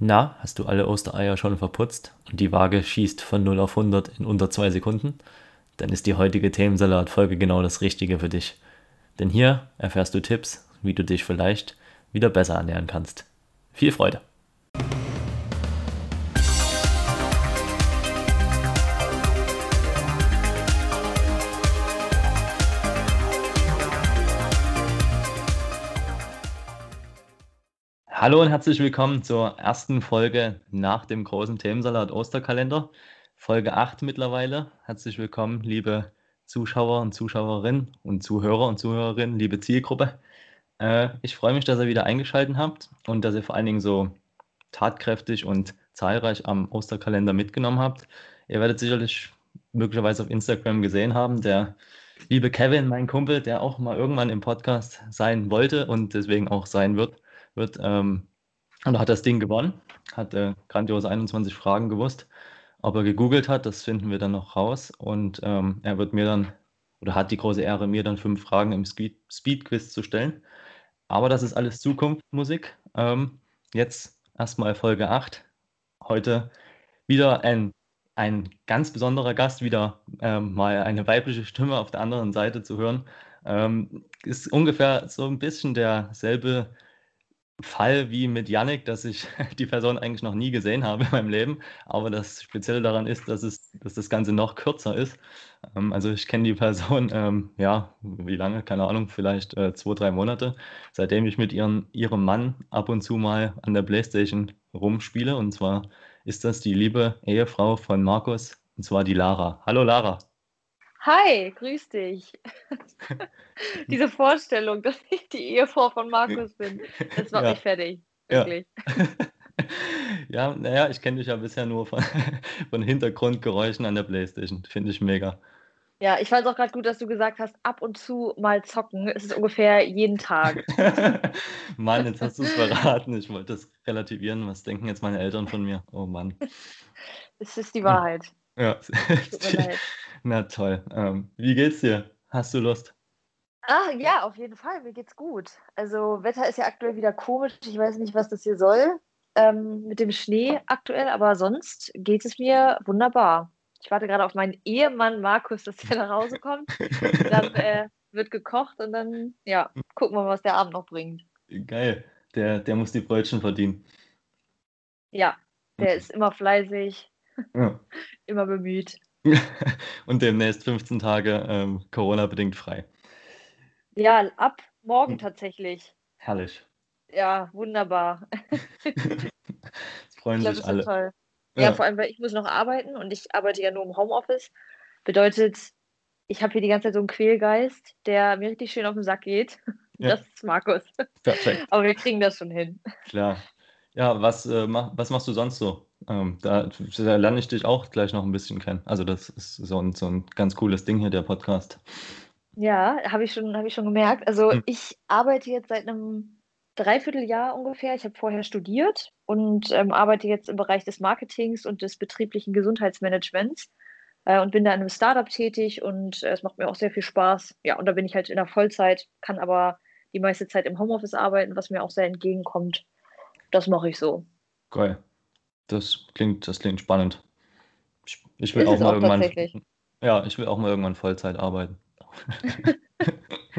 Na, hast du alle Ostereier schon verputzt und die Waage schießt von 0 auf 100 in unter 2 Sekunden? Dann ist die heutige Themensalat-Folge genau das Richtige für dich. Denn hier erfährst du Tipps, wie du dich vielleicht wieder besser ernähren kannst. Viel Freude! Hallo und herzlich willkommen zur ersten Folge nach dem großen Themensalat Osterkalender. Folge 8 mittlerweile. Herzlich willkommen, liebe Zuschauer und Zuschauerinnen und Zuhörer und Zuhörerinnen, liebe Zielgruppe. Äh, ich freue mich, dass ihr wieder eingeschaltet habt und dass ihr vor allen Dingen so tatkräftig und zahlreich am Osterkalender mitgenommen habt. Ihr werdet sicherlich möglicherweise auf Instagram gesehen haben, der liebe Kevin, mein Kumpel, der auch mal irgendwann im Podcast sein wollte und deswegen auch sein wird, wird, ähm, und hat das Ding gewonnen, hat äh, grandiose 21 Fragen gewusst. Ob er gegoogelt hat, das finden wir dann noch raus. Und ähm, er wird mir dann, oder hat die große Ehre, mir dann fünf Fragen im Speed-Quiz zu stellen. Aber das ist alles Zukunftsmusik. Ähm, jetzt erstmal Folge 8. Heute wieder ein, ein ganz besonderer Gast, wieder ähm, mal eine weibliche Stimme auf der anderen Seite zu hören. Ähm, ist ungefähr so ein bisschen derselbe Fall wie mit Yannick, dass ich die Person eigentlich noch nie gesehen habe in meinem Leben. Aber das Spezielle daran ist, dass, es, dass das Ganze noch kürzer ist. Ähm, also ich kenne die Person, ähm, ja, wie lange? Keine Ahnung, vielleicht äh, zwei, drei Monate, seitdem ich mit ihren, ihrem Mann ab und zu mal an der Playstation rumspiele. Und zwar ist das die liebe Ehefrau von Markus, und zwar die Lara. Hallo Lara. Hi, grüß dich. Diese Vorstellung, dass ich die Ehefrau von Markus bin, das macht Ja, mich fertig, ja. wirklich. Ja, naja, ich kenne dich ja bisher nur von, von Hintergrundgeräuschen an der Playstation. Finde ich mega. Ja, ich fand es auch gerade gut, dass du gesagt hast, ab und zu mal zocken. Es ist ungefähr jeden Tag. Mann, jetzt hast du es verraten. Ich wollte das relativieren. Was denken jetzt meine Eltern von mir? Oh Mann. Es ist die. Wahrheit. Ja, Tut mir leid. Na toll. Ähm, wie geht's dir? Hast du Lust? Ah, ja, auf jeden Fall. Mir geht's gut. Also, Wetter ist ja aktuell wieder komisch. Ich weiß nicht, was das hier soll, ähm, mit dem Schnee aktuell, aber sonst geht es mir wunderbar. Ich warte gerade auf meinen Ehemann Markus, dass er nach Hause kommt. Dann äh, wird gekocht und dann, ja, gucken wir mal, was der Abend noch bringt. Geil. Der, der muss die Brötchen verdienen. Ja, der ist immer fleißig, Ja. immer bemüht. Und demnächst 15 Tage ähm, Corona-bedingt frei. Ja, ab morgen Hm, tatsächlich. Herrlich. Ja, wunderbar. Es freuen Ich glaube, sich das alle. toll. Ja, Ja. vor allem, weil ich muss noch arbeiten und ich arbeite ja nur im Homeoffice. Bedeutet, ich habe hier die ganze Zeit so einen Quälgeist, der mir richtig schön auf den Sack geht. Ja, Das ist Markus. perfekt. Aber wir kriegen das schon hin. Klar. Ja, was, äh, mach, was machst du sonst so? Ähm, da, da lerne ich dich auch gleich noch ein bisschen kennen. Also das ist so ein, so ein ganz cooles Ding hier, der Podcast. Ja, habe ich schon, habe ich schon gemerkt. Also Hm. ich arbeite jetzt seit einem Dreivierteljahr ungefähr. Ich habe vorher studiert und ähm, arbeite jetzt im Bereich des Marketings und des betrieblichen Gesundheitsmanagements äh, und bin da in einem Startup tätig und äh, es macht mir auch sehr viel Spaß. Ja, und da bin ich halt in der Vollzeit, kann aber die meiste Zeit im Homeoffice arbeiten, was mir auch sehr entgegenkommt. Das mache ich so. Geil. Das klingt, das klingt spannend. Ich, ich will Ist auch mal auch irgendwann, ja, ich will auch mal irgendwann Vollzeit arbeiten.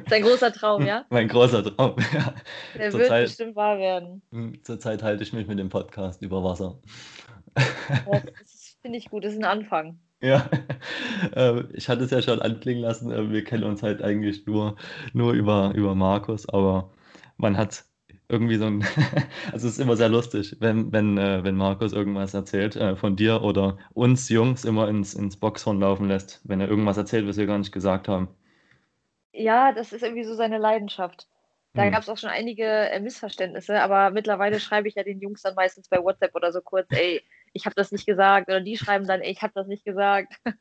Ist ein großer Traum, ja? Mein großer Traum. Ja. Der wird Zurzeit, bestimmt wahr werden. hm, zurzeit halte ich mich mit dem Podcast über Wasser. Das, das finde ich gut, das ist ein Anfang. Ja, äh, ich hatte es ja schon anklingen lassen, äh, wir kennen uns halt eigentlich nur, nur über, über Markus, aber man hat irgendwie so ein, also es ist immer sehr lustig, wenn, wenn, äh, wenn Markus irgendwas erzählt äh, von dir oder uns Jungs immer ins, ins Boxhorn laufen lässt, wenn er irgendwas erzählt, was wir gar nicht gesagt haben. Ja, das ist irgendwie so seine Leidenschaft. Da Hm. gab es auch schon einige äh, Missverständnisse, aber mittlerweile schreibe ich ja den Jungs dann meistens bei WhatsApp oder so kurz, ey, ich habe das nicht gesagt. Oder die schreiben dann, ey, ich habe das nicht gesagt.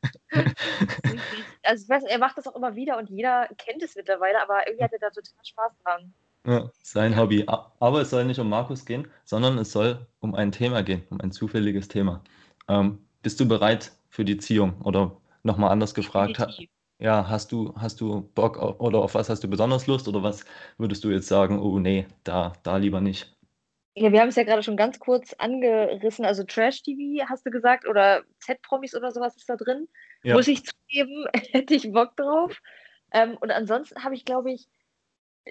Also ich weiß, er macht das auch immer wieder und jeder kennt es mittlerweile, aber irgendwie hat er da total Spaß dran. Ja, sein Hobby. Aber es soll nicht um Markus gehen, sondern es soll um ein Thema gehen, um ein zufälliges Thema. Ähm, bist du bereit für die Ziehung? Oder nochmal anders gefragt, ha- ja, hast du, hast du Bock au- oder auf was hast du besonders Lust? Oder was würdest du jetzt sagen, oh nee, da, da lieber nicht? Ja, wir haben es ja gerade schon ganz kurz angerissen. Also Trash-TV hast du gesagt oder Z-Promis oder sowas ist da drin. Ja. Muss ich zugeben, hätte ich Bock drauf. Ähm, und ansonsten habe ich, glaube ich,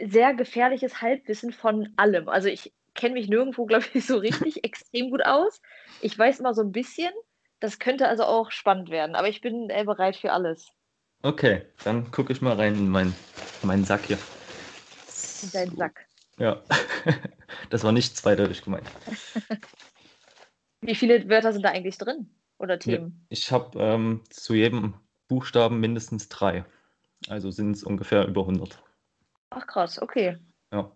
sehr gefährliches Halbwissen von allem. Also ich kenne mich nirgendwo, glaube ich, so richtig extrem gut aus. Ich weiß immer so ein bisschen. Das könnte also auch spannend werden, aber ich bin äh, bereit für alles. Okay, dann gucke ich mal rein in meinen, meinen Sack hier. In deinen Sack. Ja, das war nicht zweideutig gemeint. Wie viele Wörter sind da eigentlich drin oder Themen? Ich habe ähm, zu jedem Buchstaben mindestens drei. Also sind es ungefähr über 100. Ach krass, okay. Ja.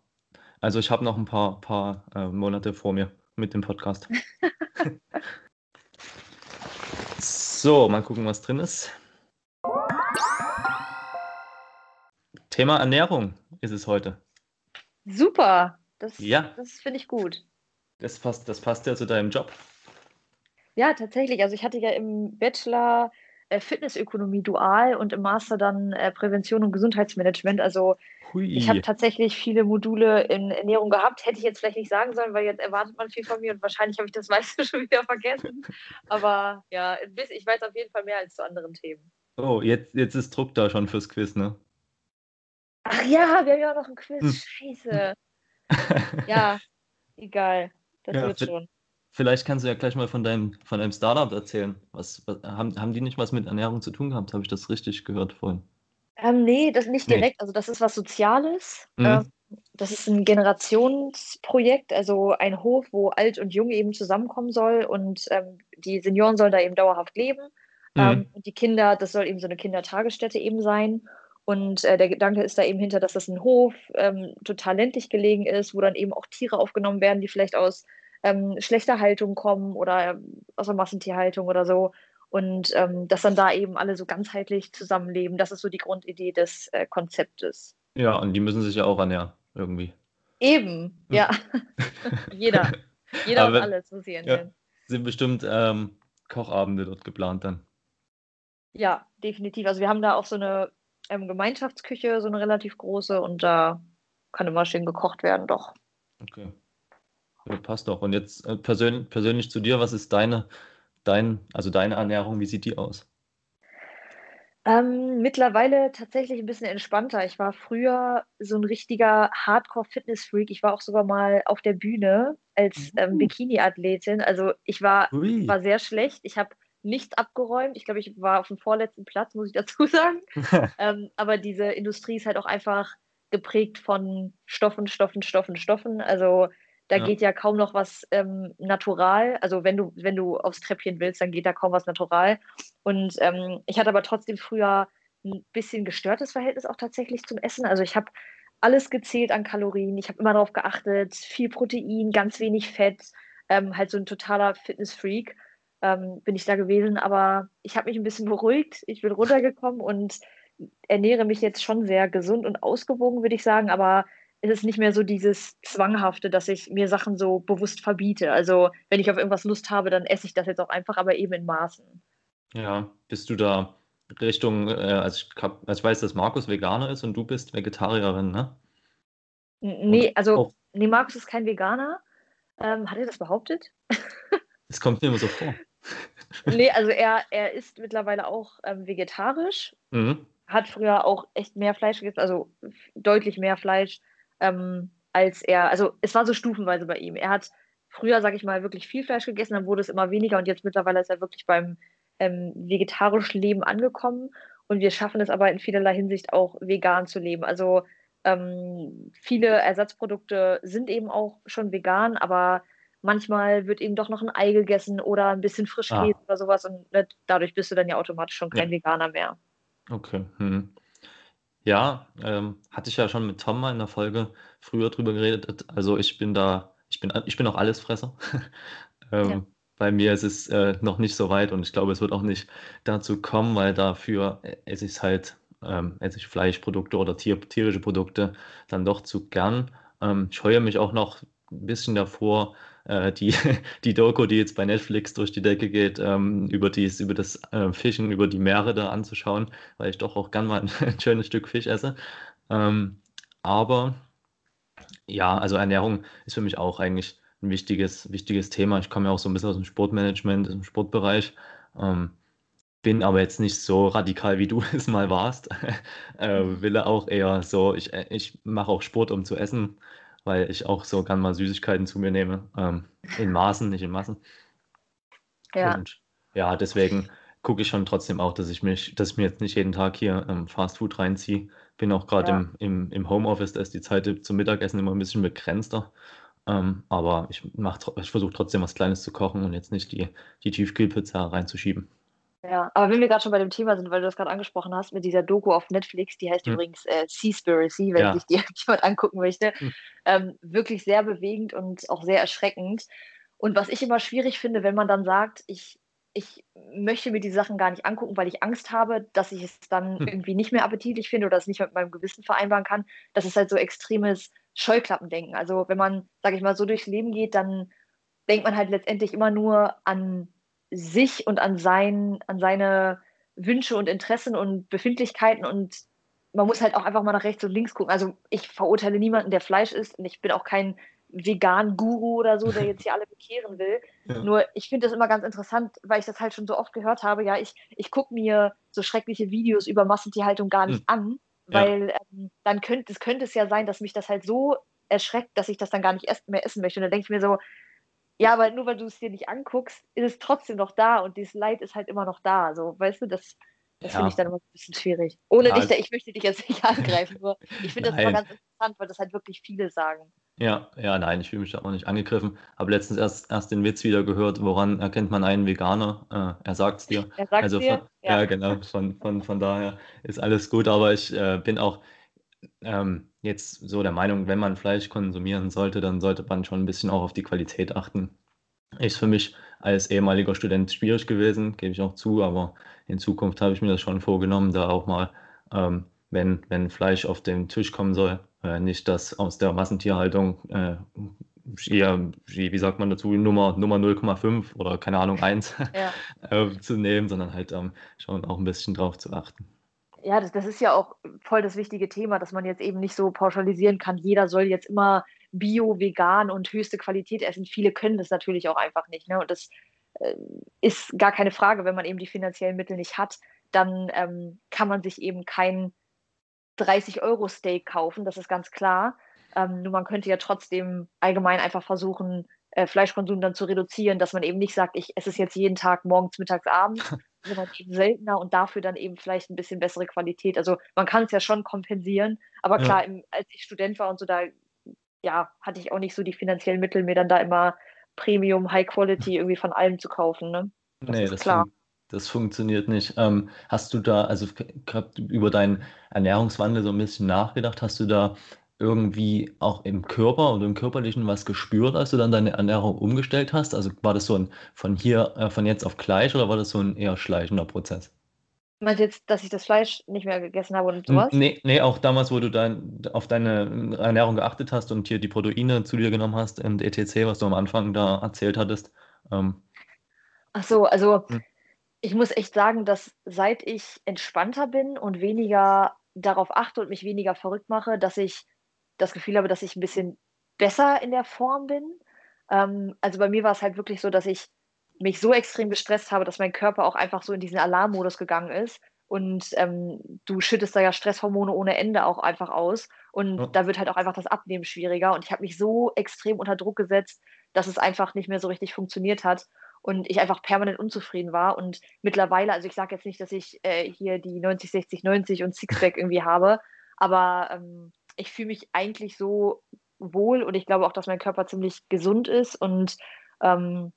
Also ich habe noch ein paar, paar äh, Monate vor mir mit dem Podcast. so, mal gucken, was drin ist. Thema Ernährung ist es heute. Super, das, ja. das finde ich gut. Das passt, das passt ja zu deinem Job. Ja, tatsächlich. Also ich hatte ja im Bachelor Fitnessökonomie dual und im Master dann äh, Prävention und Gesundheitsmanagement. Also Hui. ich habe tatsächlich viele Module in Ernährung gehabt. Hätte ich jetzt vielleicht nicht sagen sollen, weil jetzt erwartet man viel von mir und wahrscheinlich habe ich das meiste schon wieder vergessen. Aber ja, ich weiß auf jeden Fall mehr als zu anderen Themen. Oh, jetzt, jetzt ist Druck da schon fürs Quiz, ne? Ach ja, wir haben ja auch noch ein Quiz. Hm. Scheiße. ja, egal. Das ja, wird schon. Vielleicht kannst du ja gleich mal von deinem, von deinem Startup erzählen. Was, was, haben, haben die nicht was mit Ernährung zu tun gehabt? Habe ich das richtig gehört vorhin? Ähm, nee, das nicht direkt. Nee. Also das ist was Soziales. Mhm. Ähm, das ist ein Generationsprojekt, also ein Hof, wo alt und jung eben zusammenkommen soll und ähm, die Senioren sollen da eben dauerhaft leben. Mhm. Ähm, und die Kinder, das soll eben so eine Kindertagesstätte eben sein. Und äh, der Gedanke ist da eben hinter, dass das ein Hof ähm, total ländlich gelegen ist, wo dann eben auch Tiere aufgenommen werden, die vielleicht aus ähm, schlechter Haltung kommen oder aus der Massentierhaltung oder so. Und ähm, dass dann da eben alle so ganzheitlich zusammenleben. Das ist so die Grundidee des äh, Konzeptes. Ja, und die müssen sich ja auch ernähren, irgendwie. Eben, hm. ja. Jeder. Jeder Aber, und alles muss sie ernähren. Ja, sind bestimmt ähm, Kochabende dort geplant dann. Ja, definitiv. Also wir haben da auch so eine ähm, Gemeinschaftsküche, so eine relativ große, und da kann immer schön gekocht werden, doch. Okay. Ja, passt doch. Und jetzt äh, persönlich, persönlich zu dir, was ist deine, dein, also deine Ernährung, wie sieht die aus? Ähm, mittlerweile tatsächlich ein bisschen entspannter. Ich war früher so ein richtiger Hardcore-Fitness-Freak. Ich war auch sogar mal auf der Bühne als ähm, Bikini-Athletin. Also ich war, war sehr schlecht. Ich habe nichts abgeräumt. Ich glaube, ich war auf dem vorletzten Platz, muss ich dazu sagen. ähm, aber diese Industrie ist halt auch einfach geprägt von Stoffen, Stoffen, Stoffen, Stoffen. Also da ja. geht ja kaum noch was ähm, natural. Also wenn du, wenn du aufs Treppchen willst, dann geht da kaum was natural. Und ähm, ich hatte aber trotzdem früher ein bisschen gestörtes Verhältnis auch tatsächlich zum Essen. Also ich habe alles gezählt an Kalorien. Ich habe immer darauf geachtet, viel Protein, ganz wenig Fett, ähm, halt so ein totaler Fitnessfreak ähm, bin ich da gewesen. Aber ich habe mich ein bisschen beruhigt. Ich bin runtergekommen und ernähre mich jetzt schon sehr gesund und ausgewogen, würde ich sagen. Aber ist es nicht mehr so dieses Zwanghafte, dass ich mir Sachen so bewusst verbiete. Also wenn ich auf irgendwas Lust habe, dann esse ich das jetzt auch einfach, aber eben in Maßen. Ja, bist du da Richtung, äh, also, ich hab, also ich weiß, dass Markus Veganer ist und du bist Vegetarierin, ne? Nee, also, oh. nee, Markus ist kein Veganer. Ähm, hat er das behauptet? Das kommt mir immer so vor. nee, also er, er ist mittlerweile auch ähm, vegetarisch. Mhm. Hat früher auch echt mehr Fleisch gegessen, also deutlich mehr Fleisch ähm, als er, also es war so stufenweise bei ihm. Er hat früher, sag ich mal, wirklich viel Fleisch gegessen, dann wurde es immer weniger und jetzt mittlerweile ist er wirklich beim ähm, vegetarischen Leben angekommen und wir schaffen es aber in vielerlei Hinsicht auch vegan zu leben. Also ähm, viele Ersatzprodukte sind eben auch schon vegan, aber manchmal wird eben doch noch ein Ei gegessen oder ein bisschen Frischkäse ah. oder sowas und ne, dadurch bist du dann ja automatisch schon kein ja. Veganer mehr. Okay. Hm. Ja, ähm, hatte ich ja schon mit Tom mal in der Folge früher drüber geredet. Also ich bin da, ich bin, ich bin auch Allesfresser. ähm, ja. Bei mir ist es äh, noch nicht so weit und ich glaube, es wird auch nicht dazu kommen, weil dafür esse ich halt, ähm, esse ich Fleischprodukte oder Tier, tierische Produkte dann doch zu gern. Ähm, ich scheue mich auch noch ein bisschen davor, äh, die, die Doku, die jetzt bei Netflix durch die Decke geht, ähm, über, dies, über das äh, Fischen, über die Meere da anzuschauen, weil ich doch auch gern mal ein, schönes Stück Fisch esse. Ähm, aber ja, also Ernährung ist für mich auch eigentlich ein wichtiges, wichtiges Thema. Ich komme ja auch so ein bisschen aus dem Sportmanagement, aus dem Sportbereich. Ähm, bin aber jetzt nicht so radikal, wie du es mal warst. äh, mhm. will auch eher so, ich, äh, ich mache auch Sport, um zu essen, weil ich auch so gern mal Süßigkeiten zu mir nehme. Ähm, in Maßen, nicht in Massen. Ja. Und ja, deswegen gucke ich schon trotzdem auch, dass ich mich, dass ich mir jetzt nicht jeden Tag hier ähm, Fast Food reinziehe. Bin auch gerade ja. im, im, im Homeoffice, da ist die Zeit zum Mittagessen immer ein bisschen begrenzter. Ähm, aber ich, ich versuche trotzdem was Kleines zu kochen und jetzt nicht die, die Tiefkühlpizza reinzuschieben. Ja, aber wenn wir gerade schon bei dem Thema sind, weil du das gerade angesprochen hast, mit dieser Doku auf Netflix, die heißt hm. übrigens äh, Seaspiracy, wenn ja. sich die jemand angucken möchte, hm. ähm, wirklich sehr bewegend und auch sehr erschreckend. Und was ich immer schwierig finde, wenn man dann sagt, ich, ich möchte mir die Sachen gar nicht angucken, weil ich Angst habe, dass ich es dann hm. irgendwie nicht mehr appetitlich finde oder es nicht mit meinem Gewissen vereinbaren kann, das ist halt so extremes Scheuklappendenken. Also wenn man, sage ich mal, so durchs Leben geht, dann denkt man halt letztendlich immer nur an sich und an, sein, an seine Wünsche und Interessen und Befindlichkeiten und man muss halt auch einfach mal nach rechts und links gucken. Also ich verurteile niemanden, der Fleisch isst und ich bin auch kein Vegan-Guru oder so, der jetzt hier alle bekehren will. Ja. Nur ich finde das immer ganz interessant, weil ich das halt schon so oft gehört habe. Ja, ich, ich gucke mir so schreckliche Videos über Massentierhaltung gar nicht hm. an, weil ja. ähm, dann könnte es könnte es ja sein, dass mich das halt so erschreckt, dass ich das dann gar nicht mehr essen möchte. Und dann denke ich mir so, ja, aber nur weil du es dir nicht anguckst, ist es trotzdem noch da und dieses Leid ist halt immer noch da. So, weißt du, das, das ja. finde ich dann immer ein bisschen schwierig. Ohne ja, dich, da, ich möchte dich jetzt nicht angreifen, nur ich finde das immer ganz interessant, weil das halt wirklich viele sagen. Ja, ja, nein, ich fühle mich da auch nicht angegriffen. Habe letztens erst, erst den Witz wieder gehört, woran erkennt man einen Veganer? Äh, er sagt es dir. Er sagt also dir? Von, ja. ja. genau, von, von, von daher ist alles gut, aber ich äh, bin auch ähm, jetzt so der Meinung, wenn man Fleisch konsumieren sollte, dann sollte man schon ein bisschen auch auf die Qualität achten. Ist für mich als ehemaliger Student schwierig gewesen, gebe ich auch zu, aber in Zukunft habe ich mir das schon vorgenommen, da auch mal, ähm, wenn, wenn Fleisch auf den Tisch kommen soll, äh, nicht das aus der Massentierhaltung äh, eher, wie, sagt man dazu, Nummer, Nummer 0,5 oder keine Ahnung 1 ja. äh, zu nehmen, sondern halt ähm, schon auch ein bisschen drauf zu achten ja, das, das ist ja auch voll das wichtige Thema, dass man jetzt eben nicht so pauschalisieren kann, jeder soll jetzt immer bio, vegan und höchste Qualität essen. Viele können das natürlich auch einfach nicht. Ne? Und das äh, ist gar keine Frage, wenn man eben die finanziellen Mittel nicht hat, dann ähm, kann man sich eben kein 30-Euro-Steak kaufen, das ist ganz klar. Ähm, nur man könnte ja trotzdem allgemein einfach versuchen, äh, Fleischkonsum dann zu reduzieren, dass man eben nicht sagt, ich esse es jetzt jeden Tag morgens, mittags, abends, sondern eben seltener und dafür dann eben vielleicht ein bisschen bessere Qualität. Also man kann es ja schon kompensieren, aber klar, ja. im, als ich Student war und so, da ja, hatte ich auch nicht so die finanziellen Mittel, mir dann da immer Premium, High Quality irgendwie von allem zu kaufen. Ne? Das nee, ist das klar. Fun das funktioniert nicht. Ähm, hast du da, also über deinen Ernährungswandel so ein bisschen nachgedacht? Hast du da irgendwie auch im Körper oder im Körperlichen was gespürt, als du dann deine Ernährung umgestellt hast? Also war das so ein von hier, äh, von jetzt auf gleich oder war das so ein eher schleichender Prozess? Meinst du jetzt, dass ich das Fleisch nicht mehr gegessen habe und sowas? Nee, nee, auch damals, wo du dein, auf deine Ernährung geachtet hast und hier die Proteine zu dir genommen hast und etc., was du am Anfang da erzählt hattest. Ähm. Ach so, also hm. ich muss echt sagen, dass seit ich entspannter bin und weniger darauf achte und mich weniger verrückt mache, dass ich das Gefühl habe, dass ich ein bisschen besser in der Form bin. Ähm, also bei mir war es halt wirklich so, dass ich mich so extrem gestresst habe, dass mein Körper auch einfach so in diesen Alarmmodus gegangen ist. Und ähm, du schüttest da ja Stresshormone ohne Ende auch einfach aus. Und ja. da wird halt auch einfach das Abnehmen schwieriger. Und ich habe mich so extrem unter Druck gesetzt, dass es einfach nicht mehr so richtig funktioniert hat. Und ich einfach permanent unzufrieden war. Und mittlerweile, also ich sage jetzt nicht, dass ich äh, hier die 90, 60, 90 und Sixpack irgendwie habe, aber ähm, ich fühle mich eigentlich so wohl und ich glaube auch, dass mein Körper ziemlich gesund ist und ähm,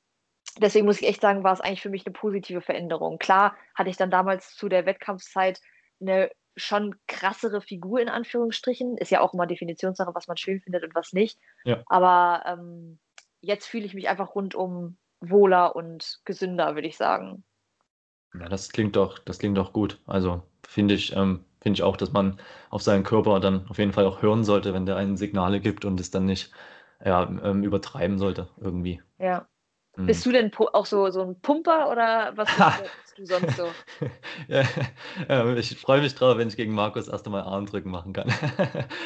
deswegen muss ich echt sagen, war es eigentlich für mich eine positive Veränderung. Klar hatte ich dann damals zu der Wettkampfzeit eine schon krassere Figur in Anführungsstrichen. Ist ja auch immer Definitionssache, was man schön findet und was nicht. Ja. Aber ähm, jetzt fühle ich mich einfach rundum wohler und gesünder, würde ich sagen. Ja, das klingt doch, das klingt doch gut. Also finde ich, ähm, finde ich auch, dass man auf seinen Körper dann auf jeden Fall auch hören sollte, wenn der einen Signale gibt und es dann nicht ja, ähm, übertreiben sollte irgendwie. Ja. Mhm. Bist du denn auch so, so ein Pumper oder was bist du sonst so? ja, ich freue mich drauf, wenn ich gegen Markus erst einmal Armdrücken machen kann.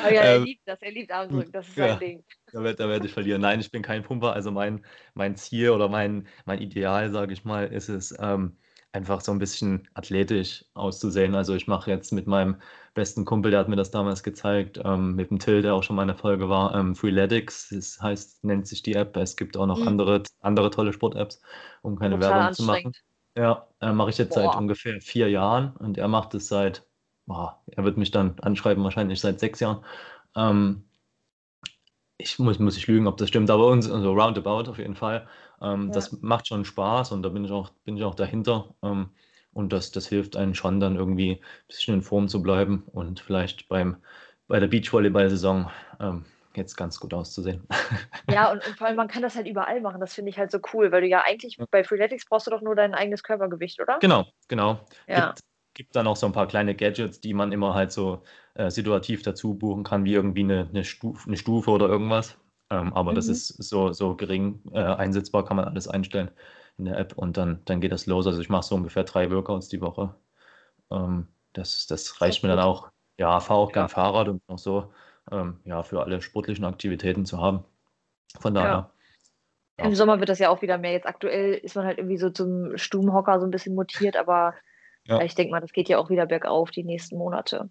oh ja, er ähm, liebt das, er liebt Armdrücken, das ist ja, sein Ding. Da werde, da werde ich verlieren. Nein, ich bin kein Pumper. Also mein, mein Ziel oder mein, mein Ideal, sage ich mal, ist es, ähm, einfach so ein bisschen athletisch auszusehen. Also ich mache jetzt mit meinem besten Kumpel, der hat mir das damals gezeigt, ähm, mit dem Till, der auch schon mal in der Folge war, ähm, Freeletics, das heißt, nennt sich die App. Es gibt auch noch mhm. andere, andere tolle Sport-Apps, um keine Total Werbung zu machen. Ja, äh, mache ich jetzt Boah. seit ungefähr vier Jahren und er macht es seit, boah, er wird mich dann anschreiben, wahrscheinlich seit sechs Jahren. Ähm, ich muss, muss ich lügen, ob das stimmt, aber uns, also roundabout auf jeden Fall. Ähm, ja. Das macht schon Spaß und da bin ich auch, bin ich auch dahinter. Ähm, und das, das hilft einem schon dann irgendwie ein bisschen in Form zu bleiben und vielleicht beim, bei der Beachvolleyball-Saison ähm, jetzt ganz gut auszusehen. Ja, und, und, vor allem man kann das halt überall machen. Das finde ich halt so cool, weil du ja eigentlich bei Freeletics brauchst du doch nur dein eigenes Körpergewicht, oder? Genau, genau. Ja. Gibt, gibt dann auch so ein paar kleine Gadgets, die man immer halt so äh, situativ dazu buchen kann, wie irgendwie eine, eine, Stufe, eine Stufe oder irgendwas. Ähm, aber mhm. das ist so, so gering äh, einsetzbar, kann man alles einstellen in der App und dann, dann geht das los. Also ich mache so ungefähr drei Workouts die Woche. Ähm, das, das reicht mir dann auch. Ja, fahre auch ja. gern Fahrrad und noch so, ähm, ja, für alle sportlichen Aktivitäten zu haben. Von daher. Ja. Im Sommer wird das ja auch wieder mehr. Jetzt aktuell ist man halt irgendwie so zum Stubenhocker so ein bisschen mutiert, aber ja. ich denke mal, das geht ja auch wieder bergauf die nächsten Monate.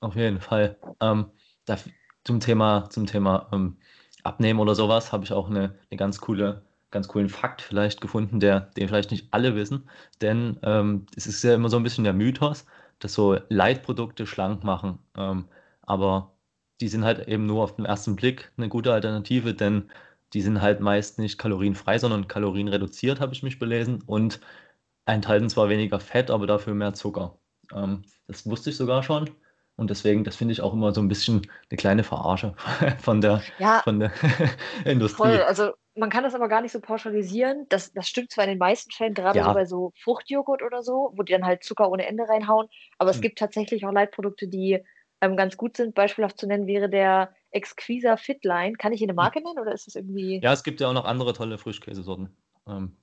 Auf jeden Fall. Ähm, da, zum Thema, zum Thema ähm, Abnehmen oder sowas habe ich auch eine, eine ganz coole, ganz coolen Fakt vielleicht gefunden, der, den vielleicht nicht alle wissen. Denn ähm, es ist ja immer so ein bisschen der Mythos, dass so Leitprodukte schlank machen. Ähm, aber die sind halt eben nur auf den ersten Blick eine gute Alternative, denn die sind halt meist nicht kalorienfrei, sondern kalorienreduziert, habe ich mich belesen, und enthalten zwar weniger Fett, aber dafür mehr Zucker. Ähm, das wusste ich sogar schon. Und deswegen, das finde ich auch immer so ein bisschen eine kleine Verarsche von der, ja, von der Industrie. Voll. Also man kann das aber gar nicht so pauschalisieren. Das, das stimmt zwar in den meisten Fällen, gerade ja. so bei so Fruchtjoghurt oder so, wo die dann halt Zucker ohne Ende reinhauen, aber es hm. gibt tatsächlich auch Leitprodukte, die ähm, ganz gut sind. Beispielhaft zu nennen wäre der Exquisa Fitline. Kann ich ihn eine hm. Marke nennen oder ist das irgendwie. Ja, es gibt ja auch noch andere tolle Frischkäsesorten. Ähm,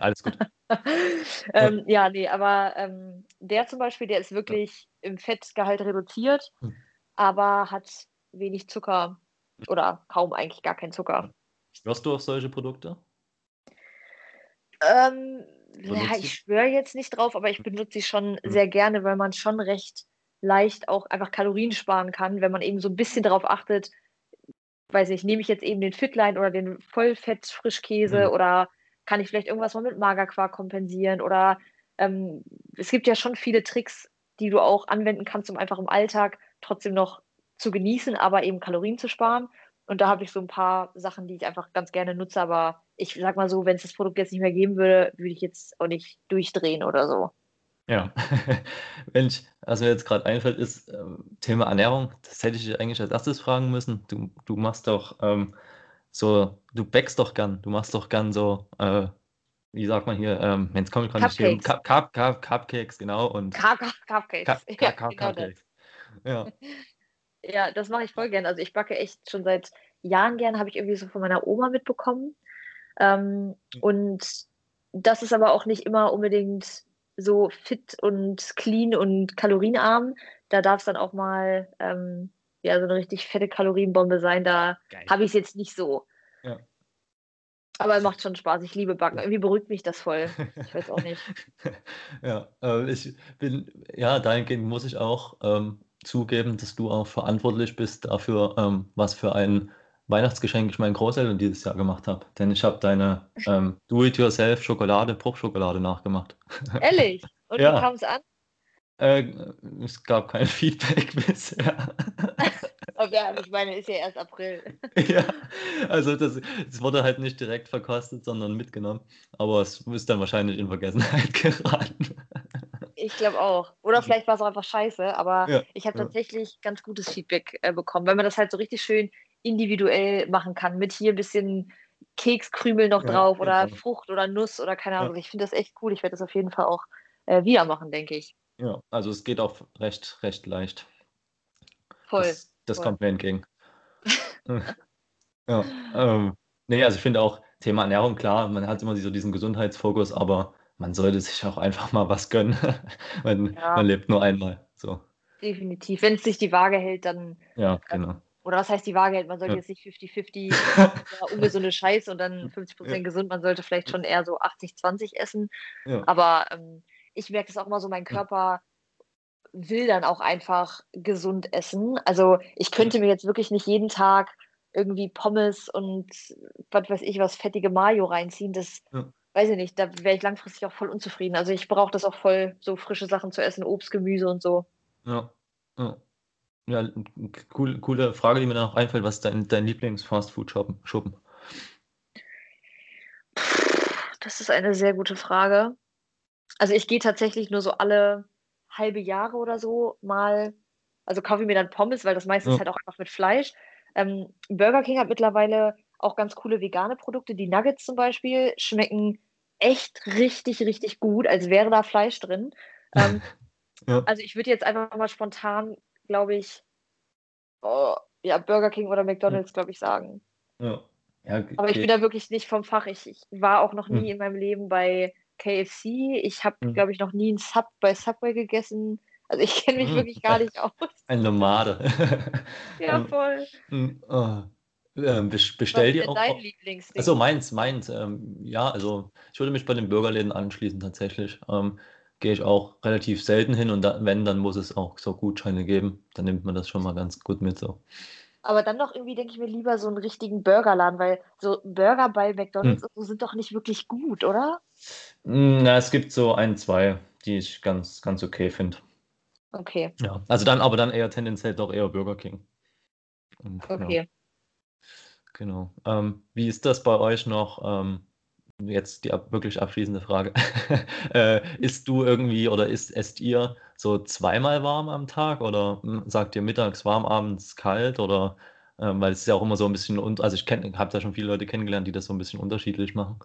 alles gut. ähm, ja, nee, aber ähm, der zum Beispiel, der ist wirklich im Fettgehalt reduziert, hm. aber hat wenig Zucker oder kaum eigentlich gar keinen Zucker. Schwörst du auf solche Produkte? Ähm, ja, ich schwöre jetzt nicht drauf, aber ich benutze sie schon hm. sehr gerne, weil man schon recht leicht auch einfach Kalorien sparen kann, wenn man eben so ein bisschen darauf achtet, weiß nicht, nehme ich jetzt eben den Fitline oder den Vollfett-Frischkäse hm. oder kann ich vielleicht irgendwas mal mit Magerquark kompensieren oder ähm, es gibt ja schon viele Tricks, die du auch anwenden kannst, um einfach im Alltag trotzdem noch zu genießen, aber eben Kalorien zu sparen. Und da habe ich so ein paar Sachen, die ich einfach ganz gerne nutze, aber ich sag mal so, wenn es das Produkt jetzt nicht mehr geben würde, würde ich jetzt auch nicht durchdrehen oder so. Ja, wenn ich, also jetzt gerade einfällt, ist äh, Thema Ernährung, das hätte ich eigentlich als erstes fragen müssen. Du, du machst doch ähm, so, du backst doch gern, du machst doch gern so, äh, wie sagt man hier, ähm, jetzt komme ich gerade nicht hier, Cup, Cup, Cup, Cupcakes, genau. Und Cup, Cupcakes. Cup, ja, Cup, genau Cupcakes. Ja. ja, das mache ich voll gern. Also ich backe echt schon seit Jahren gern, habe ich irgendwie so von meiner Oma mitbekommen. Ähm, mhm. Und das ist aber auch nicht immer unbedingt so fit und clean und kalorienarm. Da darf es dann auch mal ähm, ja, so eine richtig fette Kalorienbombe sein. Da habe ich es jetzt nicht so. Ja. Aber es macht schon Spaß. Ich liebe Backen. Irgendwie beruhigt mich das voll. Ich weiß auch nicht. ja, äh, ich bin, ja, dahingehend muss ich auch ähm, zugeben, dass du auch verantwortlich bist dafür, ähm, was für ein Weihnachtsgeschenk ich meinen Großeltern dieses Jahr gemacht habe. Denn ich habe deine ähm, Do-it-yourself Schokolade, Bruchschokolade nachgemacht. Ehrlich? Und ja. wie kam es an? Äh, es gab kein Feedback bisher. ja, ich meine, ist ja erst April. ja, also das, das, wurde halt nicht direkt verkostet, sondern mitgenommen. Aber es ist dann wahrscheinlich in Vergessenheit geraten. ich glaube auch. Oder vielleicht war es auch einfach scheiße, aber ja, ich habe ja. tatsächlich ganz gutes Feedback äh, bekommen, wenn man das halt so richtig schön individuell machen kann, mit hier ein bisschen Kekskrümel noch drauf oder Frucht oder Nuss oder keine Ahnung. Ich finde das echt cool. Ich werde das auf jeden Fall auch äh, wieder machen, denke ich. Ja, also es geht auch recht, recht leicht. Voll. Das, das voll. kommt mir entgegen. ja, ähm, nee, also ich finde auch, Thema Ernährung, klar, man hat immer so diesen Gesundheitsfokus, aber man sollte sich auch einfach mal was gönnen. man, Ja. man lebt nur einmal. So. Definitiv. Wenn es sich die Waage hält, dann, Ja, genau. oder was heißt die Waage hält? Man sollte Ja. jetzt nicht 50-50 ja, ungesunde Scheiße und dann 50% gesund. Man sollte vielleicht schon eher so 80-20 essen. Ja. Aber ähm, ich merke das auch immer so, mein. Körper will dann auch einfach gesund essen. Also ich könnte mir jetzt wirklich nicht jeden Tag irgendwie Pommes und was weiß ich was, fettige Mayo reinziehen. Das Ja. weiß ich nicht, da wäre ich langfristig auch voll unzufrieden. Also ich brauche das auch voll, so frische Sachen zu essen, Obst, Gemüse und so. Ja. Ja. Ja, cool, coole Frage, die mir dann noch einfällt. Was ist dein, dein Lieblings-Fastfood-Schuppen? Schuppen? Das ist eine sehr gute Frage. Also ich gehe tatsächlich nur so alle halbe Jahre oder so mal, also kaufe ich mir dann Pommes, weil das meiste ist Ja. halt auch einfach mit Fleisch. Ähm, Burger King hat mittlerweile auch ganz coole vegane Produkte. Die Nuggets zum Beispiel schmecken echt richtig, richtig gut, als wäre da Fleisch drin. Ähm, Ja. also ich würde jetzt einfach mal spontan, glaube ich, oh, ja, Burger King oder McDonald's, glaube ich, sagen. Ja. Ja, Aber ich okay. bin da wirklich nicht vom Fach. Ich, ich war auch noch nie Hm. in meinem Leben bei KFC. Ich habe, Hm. glaube ich, noch nie einen Sub bei Subway gegessen. Also ich kenne mich Hm. wirklich gar nicht aus. Ein Nomade. Ja, Ähm, voll. hm, oh. Ähm, bestell ist dir auch. dein Lieblingsding? Also meins, meins. Ähm, ja, also ich würde mich bei den Burgerläden anschließen tatsächlich. Ähm, gehe ich auch relativ selten hin und da, wenn, dann muss es auch so Gutscheine geben. Dann nimmt man das schon mal ganz gut mit so. Aber dann doch irgendwie denke ich mir lieber so einen richtigen Burgerladen, weil so Burger bei McDonald's Hm. und so sind doch nicht wirklich gut, oder? Hm, Na, es gibt so ein, zwei, die ich ganz, ganz okay finde. Okay, Ja. Also dann, aber dann eher tendenziell doch eher Burger King. Und, ja. okay. Genau. Ähm, wie ist das bei euch noch? Ähm, jetzt die ab, wirklich abschließende Frage. äh, isst du irgendwie oder isst, esst ihr so zweimal warm am Tag oder hm, sagt ihr mittags warm, abends kalt oder ähm, weil es ist ja auch immer so ein bisschen, also ich habe da schon viele Leute kennengelernt, die das so ein bisschen unterschiedlich machen.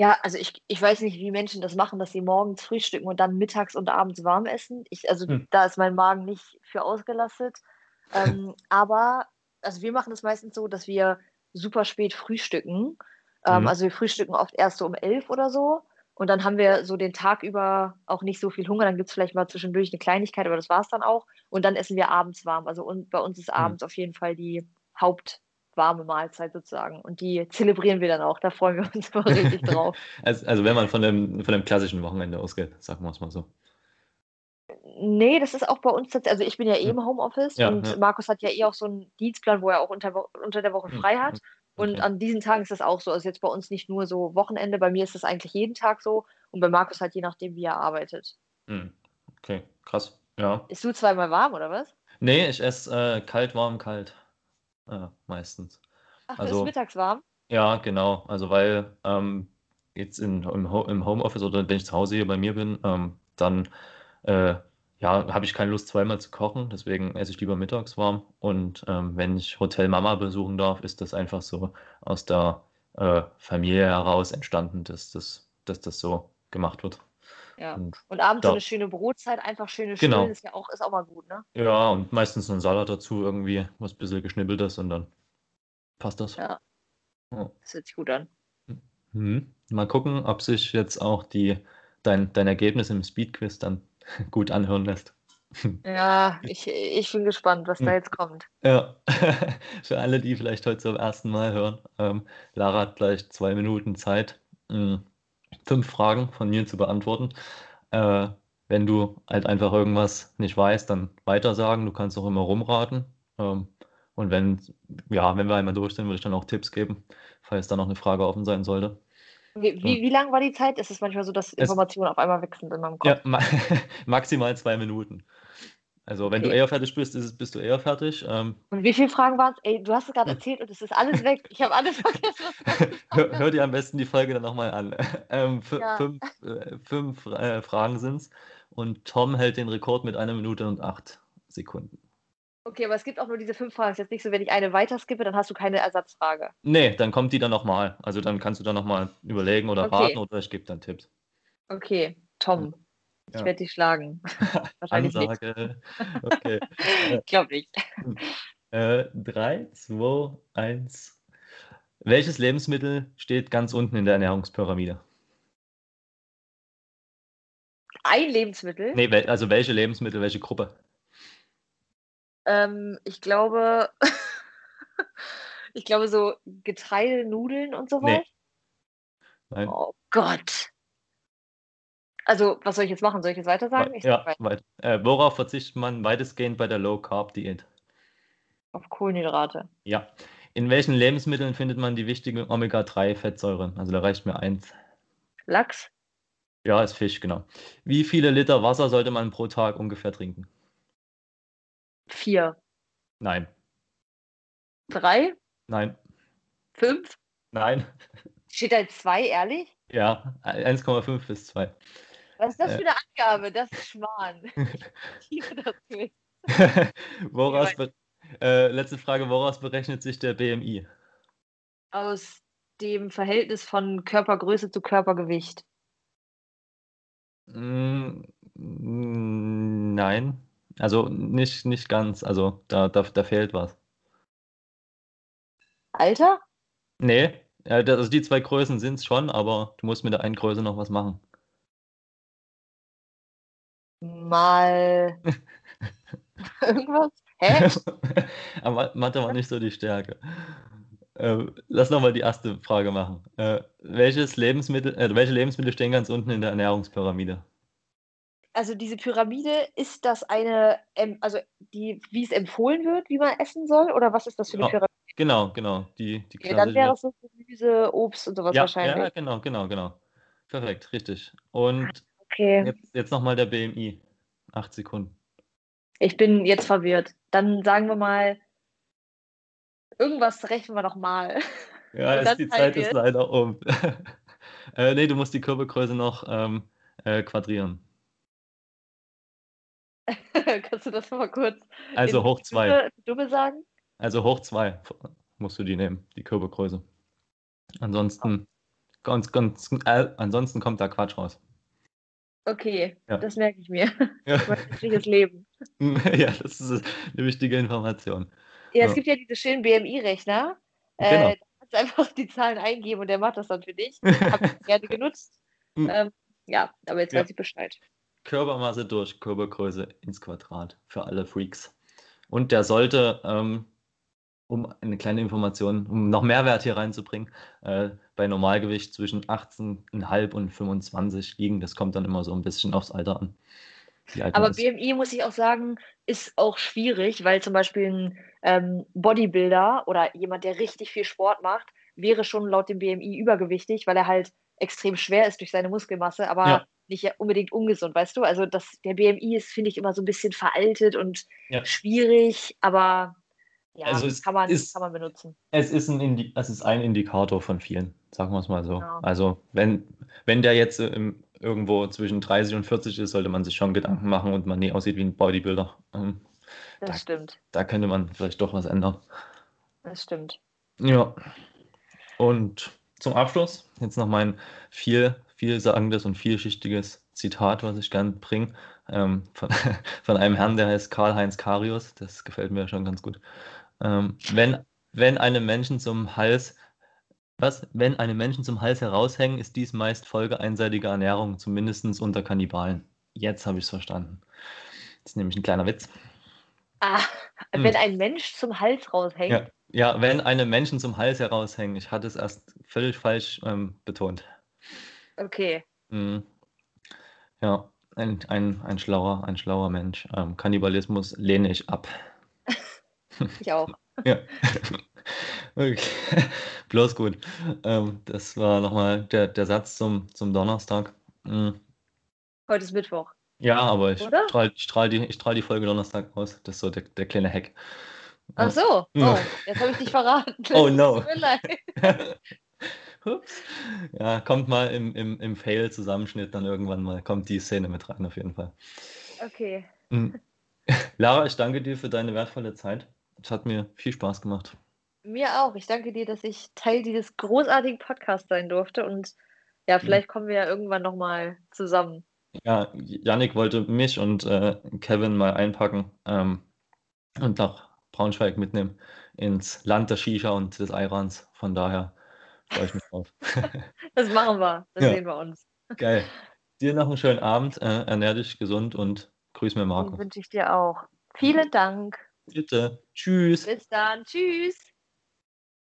Ja, also ich, ich weiß nicht, wie Menschen das machen, dass sie morgens frühstücken und dann mittags und abends warm essen. Ich, also Hm. da ist mein Magen nicht für ausgelastet. Ähm, aber also wir machen es meistens so, dass wir super spät frühstücken. Ähm, Mhm. also wir frühstücken oft erst so um elf oder so. Und dann haben wir so den Tag über auch nicht so viel Hunger. Dann gibt es vielleicht mal zwischendurch eine Kleinigkeit, aber das war es dann auch. Und dann essen wir abends warm. Also und bei uns ist abends auf jeden Fall die hauptwarme Mahlzeit sozusagen. Und die zelebrieren wir dann auch. Da freuen wir uns immer richtig drauf. Also, also wenn man von dem, von dem klassischen Wochenende ausgeht, sagen wir es mal so. Nee, das ist auch bei uns tatsächlich, also ich bin ja eh im Homeoffice Ja, und ja. Markus hat ja eh auch so einen Dienstplan, wo er auch unter, unter der Woche Hm, frei hat. Und Okay. an diesen Tagen ist das auch so. Also jetzt bei uns nicht nur so Wochenende, bei mir ist das eigentlich jeden Tag so und bei Markus halt je nachdem, wie er arbeitet. Hm, Okay, krass. Ja. Ist du zweimal warm oder was? Nee, ich esse äh, kalt, warm, kalt. Äh, meistens. Ach, Also- isst mittags warm? Ja, genau. Also weil ähm, jetzt in, im, Ho im Homeoffice oder wenn ich zu Hause hier bei mir bin, ähm, dann äh, ja, habe ich keine Lust zweimal zu kochen, deswegen esse ich lieber mittags warm. Und ähm, wenn ich Hotel Mama besuchen darf, ist das einfach so aus der äh, Familie heraus entstanden, dass das, dass das so gemacht wird. Ja. Und Und abends so da- eine schöne Brotzeit, einfach schöne Genau. Stullen, ist ja auch, ist auch mal gut, ne? ja, und meistens einen Salat dazu irgendwie, was ein bisschen geschnibbelt ist und dann passt das. Ja. Das hört sich gut an. Mhm. Mal gucken, ob sich jetzt auch die, dein, dein Ergebnis im Speedquiz dann gut anhören lässt. Ja, ich, ich bin gespannt, was da Hm. jetzt kommt. Ja, für alle, die vielleicht heute zum ersten Mal hören, ähm, Lara hat gleich zwei Minuten Zeit, mh, fünf Fragen von mir zu beantworten. Äh, wenn du halt einfach irgendwas nicht weißt, dann weiter sagen. Du kannst auch immer rumraten. Ähm, und wenn, ja, wenn wir einmal durch sind, würde ich dann auch Tipps geben, falls da noch eine Frage offen sein sollte. Wie, wie, wie lang war die Zeit? Ist es manchmal so, dass Informationen auf einmal sind in meinem Kopf? Ja, ma maximal zwei Minuten. Also wenn du Okay. eher fertig bist, ist es, bist du eher fertig. Ähm, Und wie viele Fragen waren es? Ey, du hast es gerade Hm. erzählt und es ist alles weg. Ich habe alles vergessen. du hör, hör dir am besten die Folge dann nochmal an. Ähm, Ja. Fünf, äh, fünf äh, Fragen sind es und Tom hält den Rekord mit einer Minute und acht Sekunden. Okay, aber es gibt auch nur diese fünf Fragen. Es ist jetzt nicht so, wenn ich eine weiterskippe, dann hast du keine Ersatzfrage. Nee, dann kommt die dann nochmal. Also dann kannst du dann nochmal überlegen oder Okay. raten oder ich gebe dann Tipps. Okay, Tom, ich Ja. werde dich schlagen. Wahrscheinlich nicht. Ansage. Okay. Ich glaube nicht. Äh, drei, zwei, eins. Welches Lebensmittel steht ganz unten in der Ernährungspyramide? Ein Lebensmittel? Nee, also welche Lebensmittel, welche Gruppe? Ähm, ich glaube, ich glaube so Getreide, Nudeln und so Nee. weiter. Nein. Oh Gott. Also, was soll ich jetzt machen? Soll ich jetzt weiter sagen? Ich ja, sag weiter. weit. Äh, worauf verzichtet man weitestgehend bei der Low-Carb-Diät? Auf Kohlenhydrate. Ja. In welchen Lebensmitteln findet man die wichtige Omega-3-Fettsäure? Also da reicht mir eins. Lachs? Ja, ist Fisch, genau. Wie viele Liter Wasser sollte man pro Tag ungefähr trinken? Vier. Nein, Drei? nein, Fünf? nein. Steht da jetzt zwei, ehrlich? Ja, 1,5 bis 2. Was ist das Äh. für eine Angabe? Das ist Schmarrn. Tiefe das will. woraus be äh, letzte Frage, woraus berechnet sich der BMI? Aus dem Verhältnis von Körpergröße zu Körpergewicht. Mm, mm, nein, also nicht, nicht ganz. Also da, da, da fehlt was. Alter? Nee, äh, also die zwei Größen sind es schon, aber du musst mit der einen Größe noch was machen. Mal irgendwas? Hä? Aber Mathe war nicht so die Stärke. Äh, lass nochmal die erste Frage machen. Äh, welches Lebensmittel, äh, welche Lebensmittel stehen ganz unten in der Ernährungspyramide? Also diese Pyramide, ist das eine, ähm, also die, wie es empfohlen wird, wie man essen soll? Oder was ist das für eine Ja, Pyramide? Genau, genau. Die, die Okay, dann wäre es so Gemüse, Obst und sowas Ja, wahrscheinlich. ja, genau, genau, genau. Perfekt, richtig. Und Okay, jetzt, jetzt nochmal der BMI. Acht Sekunden. ich bin jetzt verwirrt. Dann sagen wir mal, irgendwas rechnen wir noch mal. Ja, ist, die Zeit ist leider um. äh, nee, du musst die Körpergröße noch ähm, äh, quadrieren. Kannst du das mal kurz Also hoch zwei. Dumme, sagen? Also hoch zwei musst du die nehmen, die Körpergröße. Ansonsten, ganz, ganz, äh, ansonsten kommt da Quatsch raus. Okay, Ja. das merke ich mir. Ja, Mein restliches Leben. ja das ist eine wichtige Information. Ja, es Ja. gibt ja diese schönen BMI-Rechner. Genau. Äh, da kannst du einfach die Zahlen eingeben und der macht das dann für dich. Habe ich gerne genutzt. Mhm. Ähm, ja, aber jetzt Ja. weiß ich Bescheid. Körpermasse durch Körpergröße ins Quadrat für alle Freaks. Und der sollte, ähm, um eine kleine Information, um noch Mehrwert hier reinzubringen, äh, bei Normalgewicht zwischen 18,5 und 25 liegen. Das kommt dann immer so ein bisschen aufs Alter an. Aber. BMI, muss ich auch sagen, ist auch schwierig, weil zum Beispiel ein ähm, Bodybuilder oder jemand, der richtig viel Sport macht, wäre schon laut dem BMI übergewichtig, weil er halt extrem schwer ist durch seine Muskelmasse, aber Ja. nicht unbedingt ungesund, weißt du? Also das, der BMI ist, finde ich, immer so ein bisschen veraltet und Ja. schwierig, aber ja, Also es kann, man, ist- kann man benutzen. Es ist ein, Indi es ist ein Indikator von vielen, sagen wir es mal so. Genau. Also wenn, wenn der jetzt im, irgendwo zwischen 30 und 40 ist, sollte man sich schon Gedanken machen und man nie aussieht wie ein Bodybuilder. Ähm, Das Da- stimmt. da könnte man vielleicht doch was ändern. Das stimmt. Ja. Und zum Abschluss jetzt noch mein viel, vielsagendes und vielschichtiges Zitat, was ich gern bringe, ähm, von, von einem Herrn, der heißt Karl-Heinz Karius. Das gefällt mir schon ganz gut. Ähm, wenn, wenn einem Menschen zum Hals, was? Wenn einem Menschen zum Hals heraushängen, ist dies meist Folge einseitiger Ernährung, zumindest unter Kannibalen. Jetzt habe ich es verstanden. Das ist nämlich ein kleiner Witz. Ah, Hm. wenn ein Mensch zum Hals raushängt, Ja, ja, wenn einem Menschen zum Hals heraushängen. Ich hatte es erst völlig falsch ähm, betont. okay. Mhm. Ja, ein, ein, ein schlauer, ein schlauer Mensch. Ähm, Kannibalismus lehne ich ab. Ich auch. Ja. Okay. Bloß gut. Ähm, das war nochmal der, der Satz zum, zum Donnerstag. Mhm. Heute ist Mittwoch. Ja, aber ich strahle strahl die, ich strahl die Folge Donnerstag aus. Das ist so der, der kleine Hack. Ach so. Oh, jetzt habe ich dich verraten. Oh, no. Ups. Ja, kommt mal im, im, im Fail-Zusammenschnitt dann irgendwann mal, kommt die Szene mit rein auf jeden Fall. Okay. Mhm. Lara, ich danke dir für deine wertvolle Zeit. Es hat mir viel Spaß gemacht. Mir auch. Ich danke dir, dass ich Teil dieses großartigen Podcasts sein durfte. Und ja, vielleicht kommen wir ja irgendwann nochmal zusammen. Ja, Yannick wollte mich und äh, Kevin mal einpacken ähm, und nach Braunschweig mitnehmen ins Land der Shisha und des Irans. Von daher freue ich mich drauf. das machen wir. Dann ja. sehen wir uns. Geil. Dir noch einen schönen Abend. Äh, ernähr dich gesund und grüß mir Marco. wünsche ich dir auch. Vielen Dank. Bitte. Tschüss. Bis dann. Tschüss.